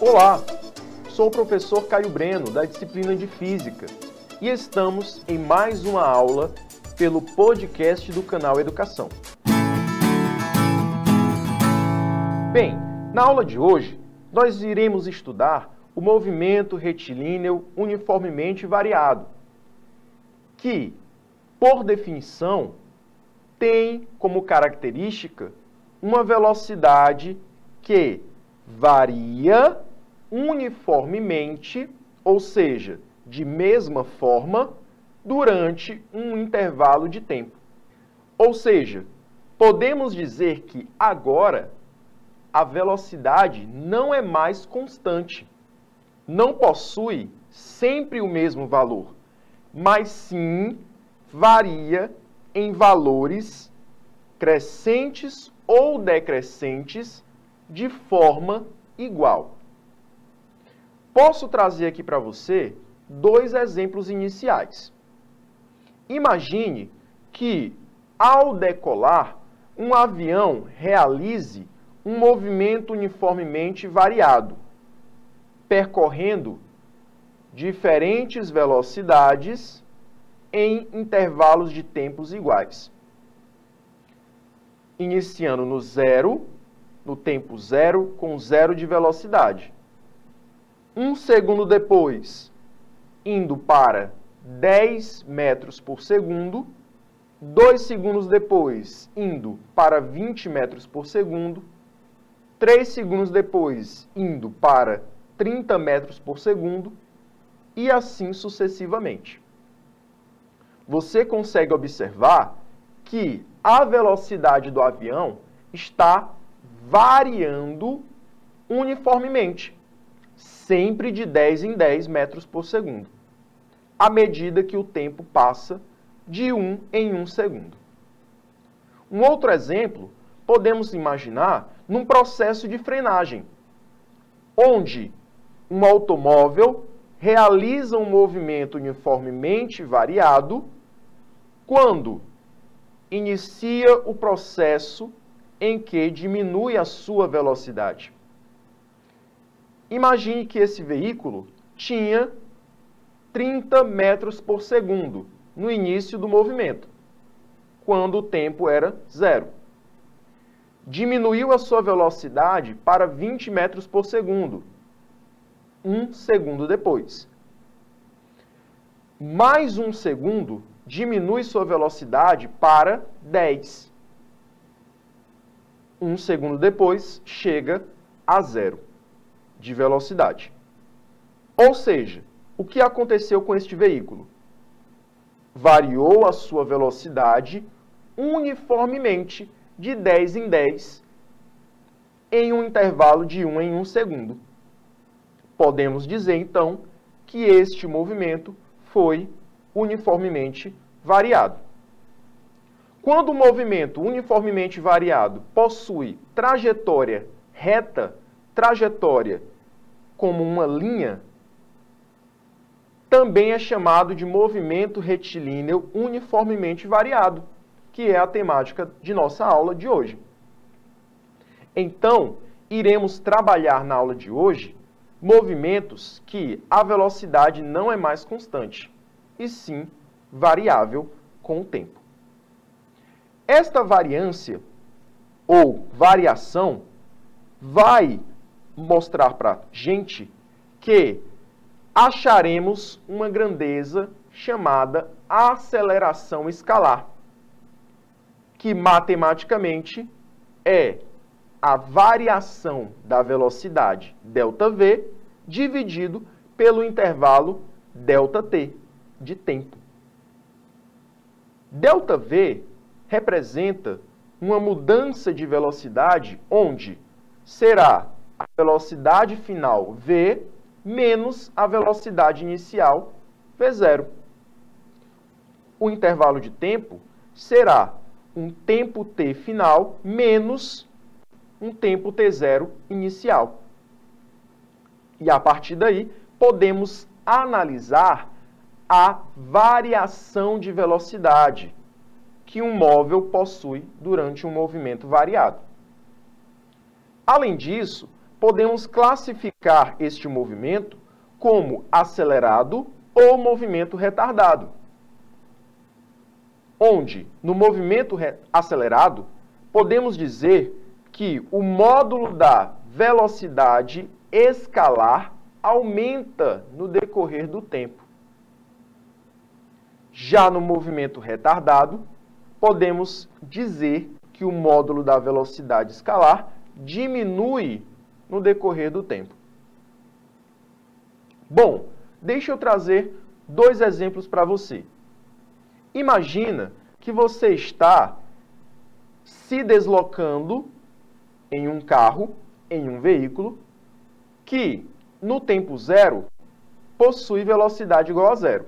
Olá, sou o professor Caio Breno, da disciplina de Física, e estamos em mais uma aula pelo podcast do canal Educação. Bem, na aula de hoje, nós iremos estudar o movimento retilíneo uniformemente variado, que, por definição, tem como característica uma velocidade que varia uniformemente, ou seja, de mesma forma, durante um intervalo de tempo. Ou seja, podemos dizer que agora a velocidade não é mais constante. Não possui sempre o mesmo valor, mas sim varia em valores crescentes ou decrescentes de forma igual. Posso trazer aqui para você dois exemplos iniciais. Imagine que, ao decolar, um avião realize um movimento uniformemente variado, percorrendo diferentes velocidades em intervalos de tempos iguais. Iniciando no zero, no tempo zero, com zero de velocidade. Um segundo depois, indo para 10 metros por segundo. Dois segundos depois, indo para 20 metros por segundo. Três segundos depois, indo para 30 metros por segundo. E assim sucessivamente você consegue observar que a velocidade do avião está variando uniformemente, sempre de 10 em 10 metros por segundo, à medida que o tempo passa de 1 em 1 segundo. Um outro exemplo podemos imaginar num processo de frenagem, onde um automóvel realiza um movimento uniformemente variado quando inicia o processo em que diminui a sua velocidade. Imagine que esse veículo tinha 30 metros por segundo no início do movimento, quando o tempo era zero. Diminuiu a sua velocidade para 20 metros por segundo, um segundo depois. Mais um segundo diminui sua velocidade para 10. Um segundo depois, chega a zero de velocidade. Ou seja, o que aconteceu com este veículo? Variou a sua velocidade uniformemente de 10 em 10 em um intervalo de 1 em 1 segundo. Podemos dizer, então, que este movimento foi uniformemente variado. Quando o movimento uniformemente variado possui trajetória reta, trajetória como uma linha, também é chamado de movimento retilíneo uniformemente variado, que é a temática de nossa aula de hoje. Então, iremos trabalhar na aula de hoje movimentos que a velocidade não é mais constante e sim variável com o tempo. Esta variância ou variação vai mostrar para a gente que acharemos uma grandeza chamada aceleração escalar, que matematicamente é a variação da velocidade ΔV dividido pelo intervalo ΔT de tempo. ΔV representa uma mudança de velocidade onde será a velocidade final v menos a velocidade inicial v0. O intervalo de tempo será um tempo t final menos um tempo t0 inicial. E a partir daí, podemos analisar a variação de velocidade que um móvel possui durante um movimento variado. Além disso, podemos classificar este movimento como acelerado ou movimento retardado. Onde, no movimento acelerado, podemos dizer que o módulo da velocidade escalar aumenta no decorrer do tempo. Já no movimento retardado, podemos dizer que o módulo da velocidade escalar diminui no decorrer do tempo. Bom, deixa eu trazer dois exemplos para você. Imagina que você está se deslocando em um carro, em um veículo, que no tempo zero possui velocidade igual a zero.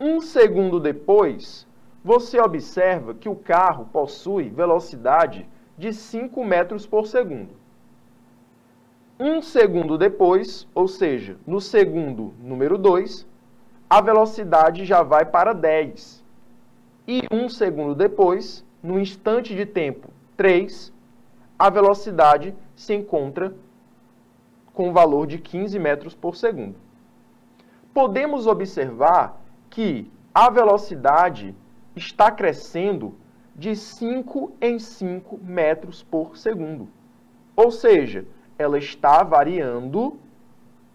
Um segundo depois, você observa que o carro possui velocidade de 5 metros por segundo. Um segundo depois, ou seja, no segundo número 2, a velocidade já vai para 10. E um segundo depois, no instante de tempo 3, a velocidade se encontra com o valor de 15 metros por segundo. Podemos observar que a velocidade está crescendo de 5 em 5 metros por segundo. Ou seja, ela está variando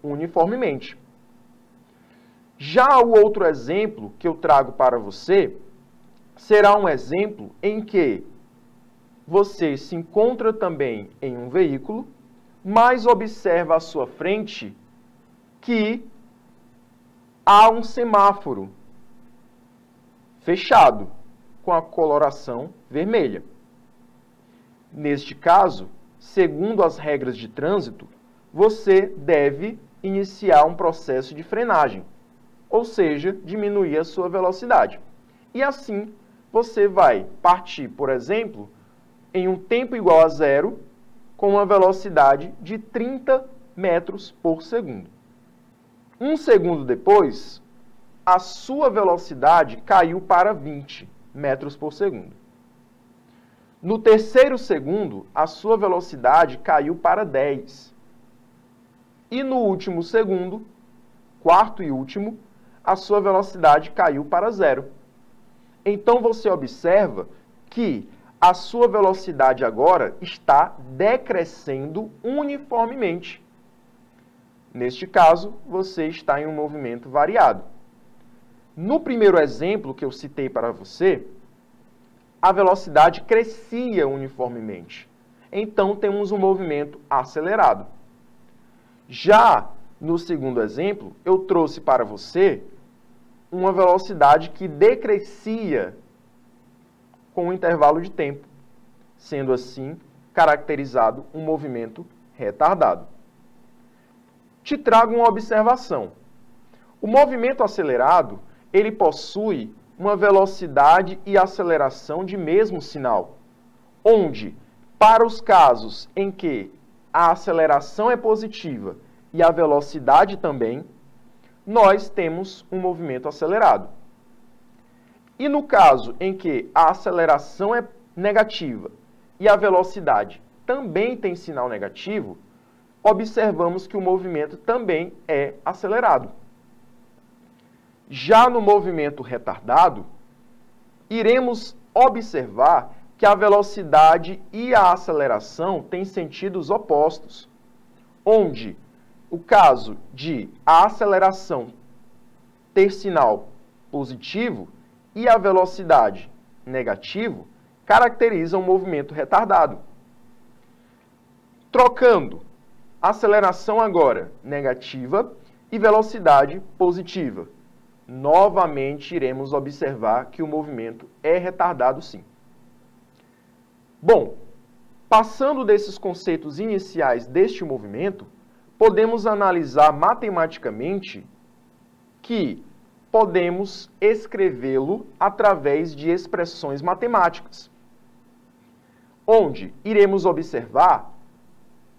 uniformemente. Já o outro exemplo que eu trago para você será um exemplo em que você se encontra também em um veículo, mas observa à sua frente que há um semáforo fechado com a coloração vermelha. Neste caso, segundo as regras de trânsito, você deve iniciar um processo de frenagem, ou seja, diminuir a sua velocidade. E assim, você vai partir, por exemplo, em um tempo igual a zero, com uma velocidade de 30 metros por segundo. Um segundo depois, a sua velocidade caiu para 20 metros por segundo. No terceiro segundo, a sua velocidade caiu para 10. E no último segundo, quarto e último, a sua velocidade caiu para zero. Então você observa que a sua velocidade agora está decrescendo uniformemente. Neste caso, você está em um movimento variado. No primeiro exemplo que eu citei para você, a velocidade crescia uniformemente. Então, temos um movimento acelerado. Já no segundo exemplo, eu trouxe para você uma velocidade que decrescia com um intervalo de tempo, sendo assim caracterizado um movimento retardado. Te trago uma observação. O movimento acelerado ele possui uma velocidade e aceleração de mesmo sinal, onde, para os casos em que a aceleração é positiva e a velocidade também, nós temos um movimento acelerado. E no caso em que a aceleração é negativa e a velocidade também tem sinal negativo, observamos que o movimento também é acelerado. Já no movimento retardado, iremos observar que a velocidade e a aceleração têm sentidos opostos, onde o caso de a aceleração ter sinal positivo e a velocidade negativo caracterizam um movimento retardado. Trocando aceleração agora negativa e velocidade positiva novamente iremos observar que o movimento é retardado sim. Bom, passando desses conceitos iniciais deste movimento, podemos analisar matematicamente que podemos escrevê-lo através de expressões matemáticas, onde iremos observar,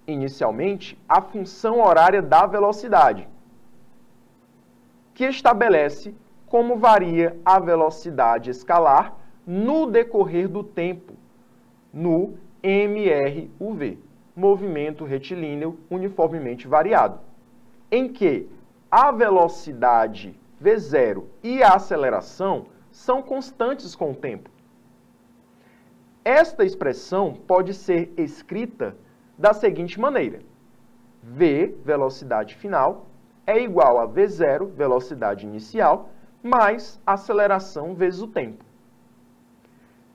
inicialmente, a função horária da velocidade que estabelece como varia a velocidade escalar no decorrer do tempo, no MRUV. movimento retilíneo uniformemente variado, em que a velocidade v0 e a aceleração são constantes com o tempo. Esta expressão pode ser escrita da seguinte maneira: v, velocidade final, é igual a v0, velocidade inicial, mais aceleração vezes o tempo.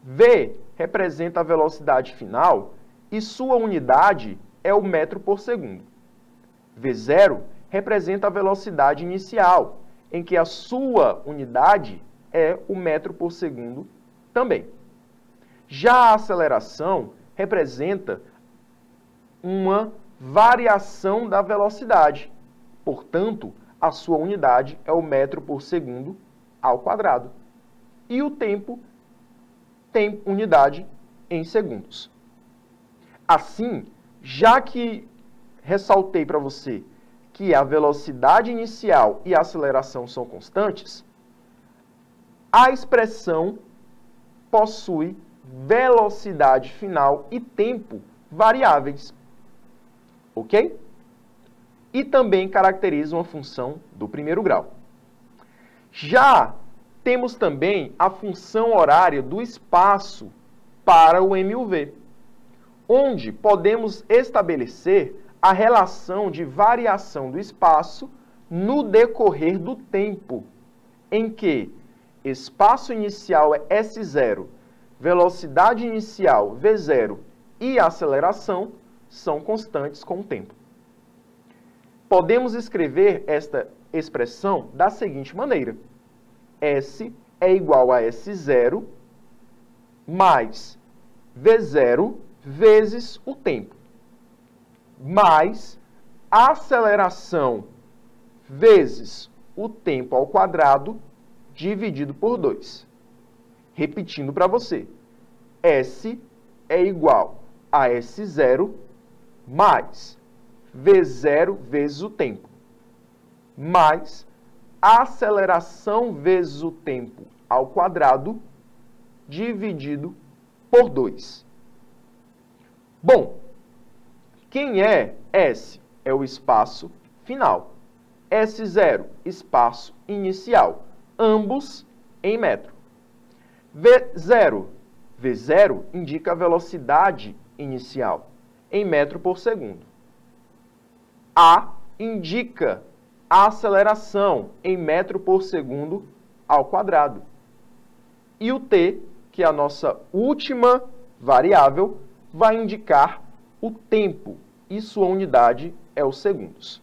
v representa a velocidade final e sua unidade é o metro por segundo. v0 representa a velocidade inicial, em que a sua unidade é o metro por segundo também. Já a aceleração representa uma variação da velocidade. Portanto, a sua unidade é o metro por segundo ao quadrado. E o tempo tem unidade em segundos. Assim, já que ressaltei para você que a velocidade inicial e a aceleração são constantes, a expressão possui velocidade final e tempo variáveis. Ok? E também caracteriza uma função do primeiro grau. Já temos também a função horária do espaço para o MUV, onde podemos estabelecer a relação de variação do espaço no decorrer do tempo, em que espaço inicial é S0, velocidade inicial V0 e aceleração são constantes com o tempo. Podemos escrever esta expressão da seguinte maneira: S é igual a S0 mais V0 vezes o tempo. Mais aceleração vezes o tempo ao quadrado dividido por 2. Repetindo para você, S é igual a S0 mais V0 vezes o tempo, mais a aceleração vezes o tempo ao quadrado dividido por 2. Bom, quem é S? É o espaço final. S0, espaço inicial. Ambos em metro. V0. V0 indica a velocidade inicial em metro por segundo. A indica a aceleração em metro por segundo ao quadrado. E o t, que é a nossa última variável, vai indicar o tempo e sua unidade é os segundos.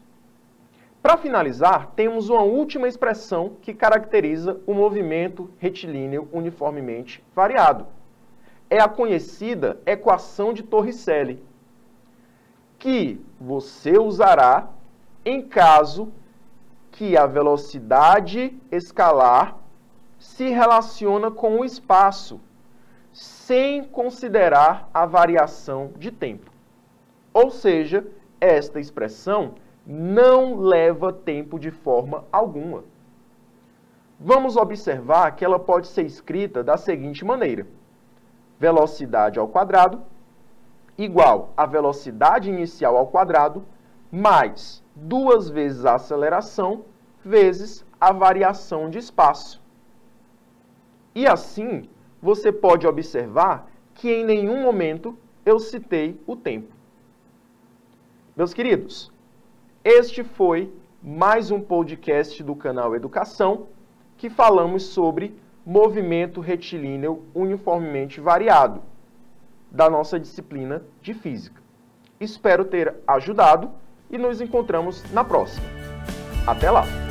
Para finalizar, temos uma última expressão que caracteriza o movimento retilíneo uniformemente variado. É a conhecida equação de Torricelli, que você usará em caso que a velocidade escalar se relaciona com o espaço, sem considerar a variação de tempo. Ou seja, esta expressão não leva tempo de forma alguma. Vamos observar que ela pode ser escrita da seguinte maneira: velocidade ao quadrado igual a velocidade inicial ao quadrado mais duas vezes a aceleração vezes a variação de espaço. E assim, você pode observar que em nenhum momento eu citei o tempo. Meus queridos, este foi mais um podcast do canal Educação que falamos sobre movimento retilíneo uniformemente variado da nossa disciplina de física. Espero ter ajudado e nos encontramos na próxima. Até lá!